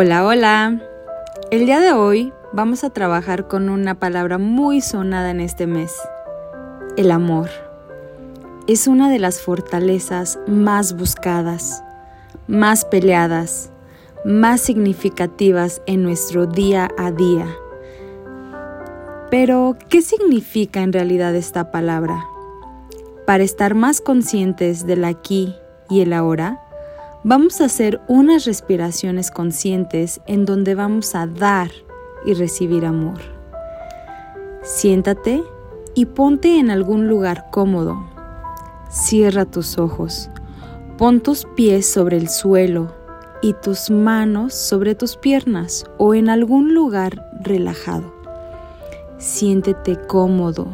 Hola, hola. El día de hoy vamos a trabajar con una palabra muy sonada en este mes, el amor. Es una de las fortalezas más buscadas, más peleadas, más significativas en nuestro día a día. Pero, ¿qué significa en realidad esta palabra? Para estar más conscientes del aquí y el ahora, vamos a hacer unas respiraciones conscientes en donde vamos a dar y recibir amor. Siéntate y ponte en algún lugar cómodo. Cierra tus ojos. Pon tus pies sobre el suelo y tus manos sobre tus piernas o en algún lugar relajado. Siéntete cómodo.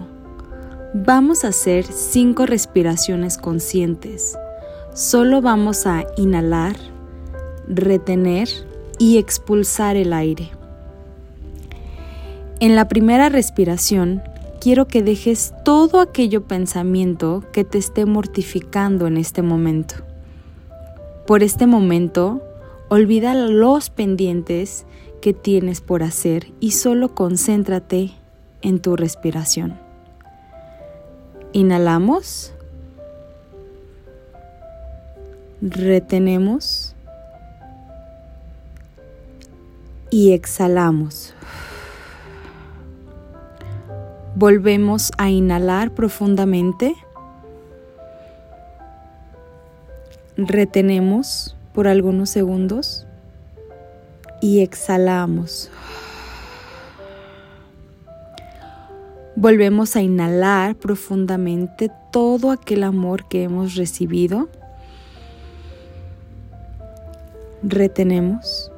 Vamos a hacer cinco respiraciones conscientes Solo vamos a inhalar, retener y expulsar el aire. En la primera respiración, quiero que dejes todo aquello pensamiento que te esté mortificando en este momento. Por este momento, olvida los pendientes que tienes por hacer y solo concéntrate en tu respiración. Inhalamos retenemos y exhalamos. Volvemos a inhalar profundamente. Retenemos por algunos segundos y exhalamos. Volvemos a inhalar profundamente todo aquel amor que hemos recibido retenemos,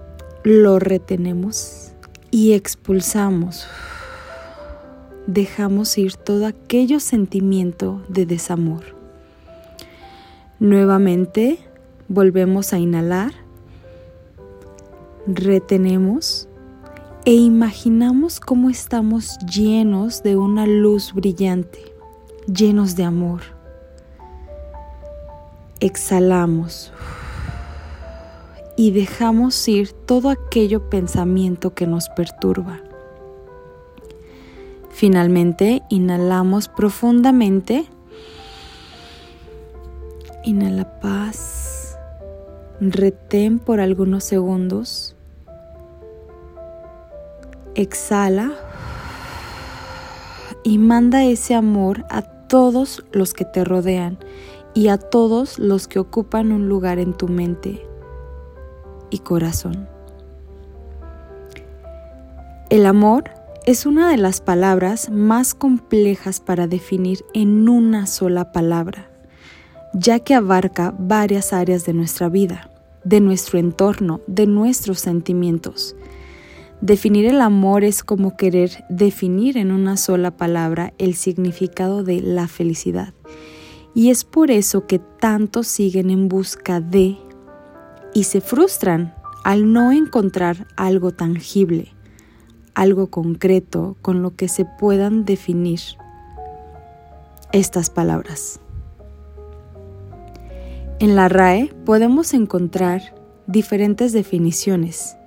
lo retenemos y expulsamos. Dejamos ir todo aquello sentimiento de desamor. Nuevamente volvemos a inhalar, retenemos e imaginamos cómo estamos llenos de una luz brillante, llenos de amor. Exhalamos y dejamos ir todo aquello pensamiento que nos perturba. Finalmente, inhalamos profundamente. Inhala paz. Retén por algunos segundos. Exhala y manda ese amor a todos los que te rodean y a todos los que ocupan un lugar en tu mente corazón. El amor es una de las palabras más complejas para definir en una sola palabra, ya que abarca varias áreas de nuestra vida, de nuestro entorno, de nuestros sentimientos. Definir el amor es como querer definir en una sola palabra el significado de la felicidad. Y es por eso que tantos siguen en busca de y se frustran al no encontrar algo tangible, algo concreto con lo que se puedan definir estas palabras. En la RAE podemos encontrar diferentes definiciones.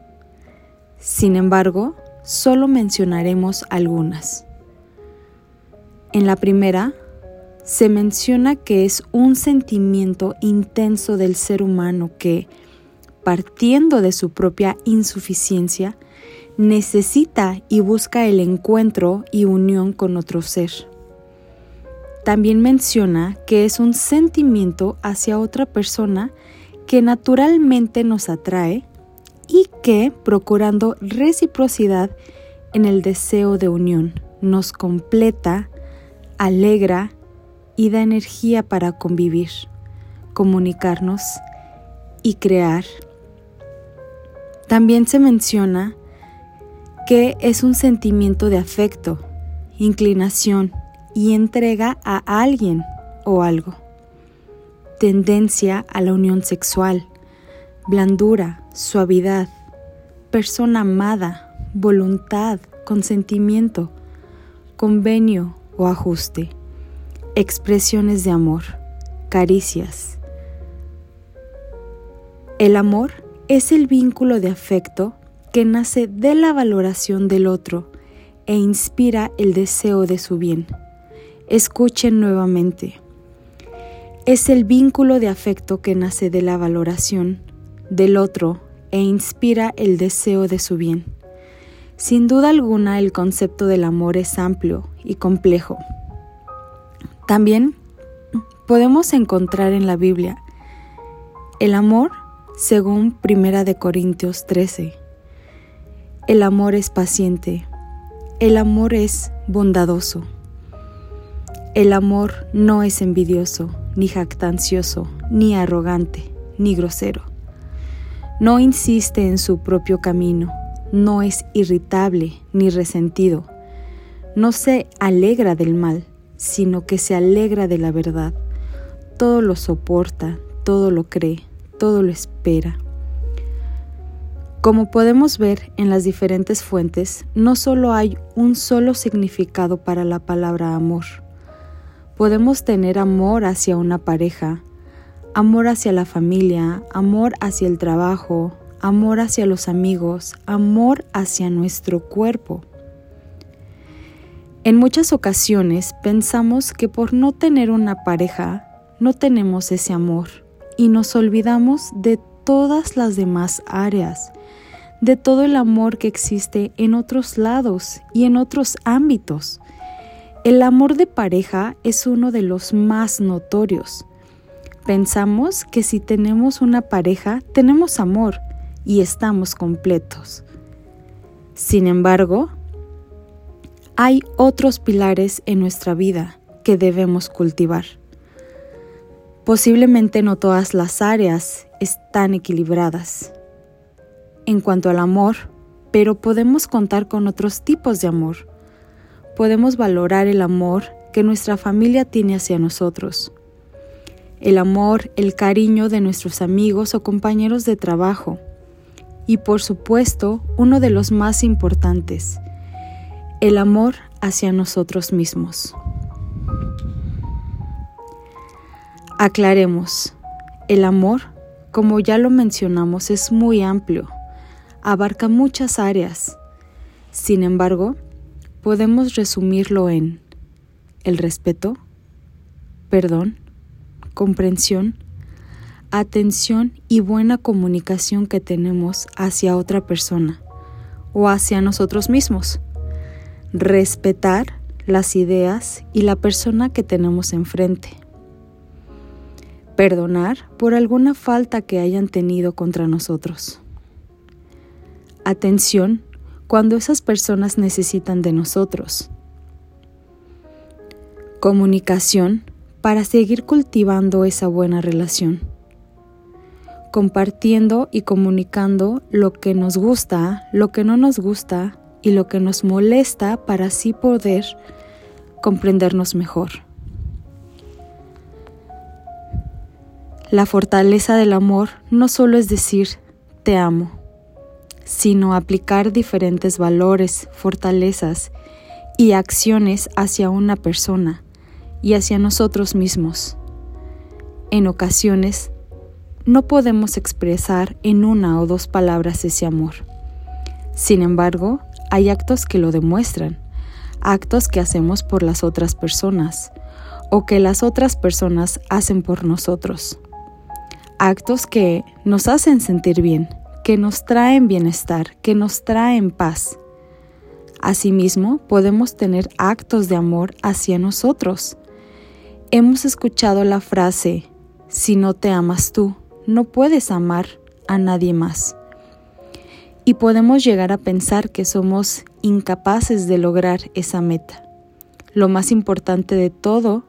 Sin embargo, solo mencionaremos algunas. En la primera, se menciona que es un sentimiento intenso del ser humano que, partiendo de su propia insuficiencia, necesita y busca el encuentro y unión con otro ser. También menciona que es un sentimiento hacia otra persona que naturalmente nos atrae y que, procurando reciprocidad en el deseo de unión, nos completa, alegra y da energía para convivir, comunicarnos y crear también se menciona que es un sentimiento de afecto, inclinación y entrega a alguien o algo. Tendencia a la unión sexual, blandura, suavidad, persona amada, voluntad, consentimiento, convenio o ajuste, expresiones de amor, caricias. El amor es el vínculo de afecto que nace de la valoración del otro e inspira el deseo de su bien. Escuchen nuevamente. Es el vínculo de afecto que nace de la valoración del otro e inspira el deseo de su bien. Sin duda alguna el concepto del amor es amplio y complejo. También podemos encontrar en la Biblia el amor según Primera de Corintios 13. El amor es paciente. El amor es bondadoso. El amor no es envidioso, ni jactancioso, ni arrogante, ni grosero. No insiste en su propio camino, no es irritable ni resentido. No se alegra del mal, sino que se alegra de la verdad. Todo lo soporta, todo lo cree, todo lo espera. Como podemos ver en las diferentes fuentes, no solo hay un solo significado para la palabra amor. Podemos tener amor hacia una pareja, amor hacia la familia, amor hacia el trabajo, amor hacia los amigos, amor hacia nuestro cuerpo. En muchas ocasiones pensamos que por no tener una pareja no tenemos ese amor y nos olvidamos de todas las demás áreas, de todo el amor que existe en otros lados y en otros ámbitos. El amor de pareja es uno de los más notorios. Pensamos que si tenemos una pareja tenemos amor y estamos completos. Sin embargo, hay otros pilares en nuestra vida que debemos cultivar. Posiblemente no todas las áreas están equilibradas en cuanto al amor, pero podemos contar con otros tipos de amor. Podemos valorar el amor que nuestra familia tiene hacia nosotros. El amor, el cariño de nuestros amigos o compañeros de trabajo. Y por supuesto, uno de los más importantes, el amor hacia nosotros mismos. Aclaremos, el amor, como ya lo mencionamos, es muy amplio, abarca muchas áreas. Sin embargo, podemos resumirlo en el respeto, perdón, comprensión, atención y buena comunicación que tenemos hacia otra persona o hacia nosotros mismos. Respetar las ideas y la persona que tenemos enfrente perdonar por alguna falta que hayan tenido contra nosotros. Atención cuando esas personas necesitan de nosotros. Comunicación para seguir cultivando esa buena relación. Compartiendo y comunicando lo que nos gusta, lo que no nos gusta y lo que nos molesta para así poder comprendernos mejor. La fortaleza del amor no solo es decir te amo, sino aplicar diferentes valores, fortalezas y acciones hacia una persona y hacia nosotros mismos. En ocasiones, no podemos expresar en una o dos palabras ese amor. Sin embargo, hay actos que lo demuestran, actos que hacemos por las otras personas o que las otras personas hacen por nosotros actos que nos hacen sentir bien, que nos traen bienestar, que nos traen paz. Asimismo, podemos tener actos de amor hacia nosotros. Hemos escuchado la frase, si no te amas tú, no puedes amar a nadie más. Y podemos llegar a pensar que somos incapaces de lograr esa meta. Lo más importante de todo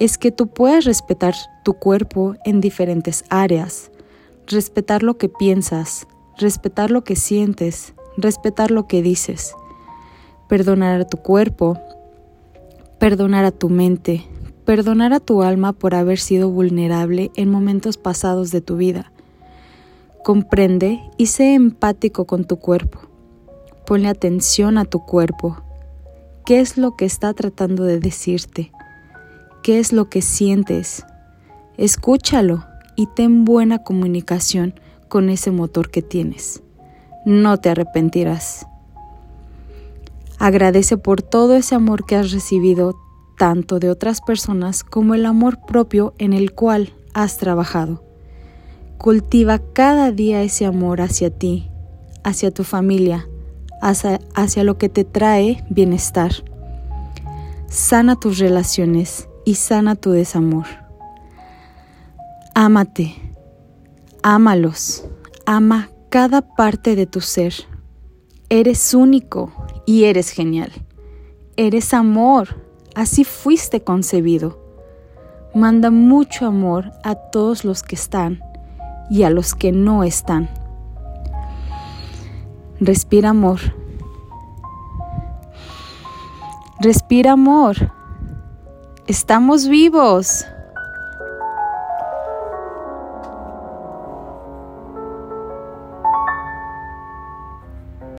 es que tú puedes respetar tu cuerpo en diferentes áreas, respetar lo que piensas, respetar lo que sientes, respetar lo que dices, perdonar a tu cuerpo, perdonar a tu mente, perdonar a tu alma por haber sido vulnerable en momentos pasados de tu vida. Comprende y sé empático con tu cuerpo. Ponle atención a tu cuerpo. ¿Qué es lo que está tratando de decirte? Qué es lo que sientes. Escúchalo y ten buena comunicación con ese motor que tienes. No te arrepentirás. Agradece por todo ese amor que has recibido tanto de otras personas como el amor propio en el cual has trabajado. Cultiva cada día ese amor hacia ti, hacia tu familia, hacia, hacia lo que te trae bienestar. Sana tus relaciones y sana tu desamor. Ámate, ámalos, ama cada parte de tu ser. Eres único y eres genial. Eres amor, así fuiste concebido. Manda mucho amor a todos los que están y a los que no están. Respira amor. Respira amor. Estamos vivos.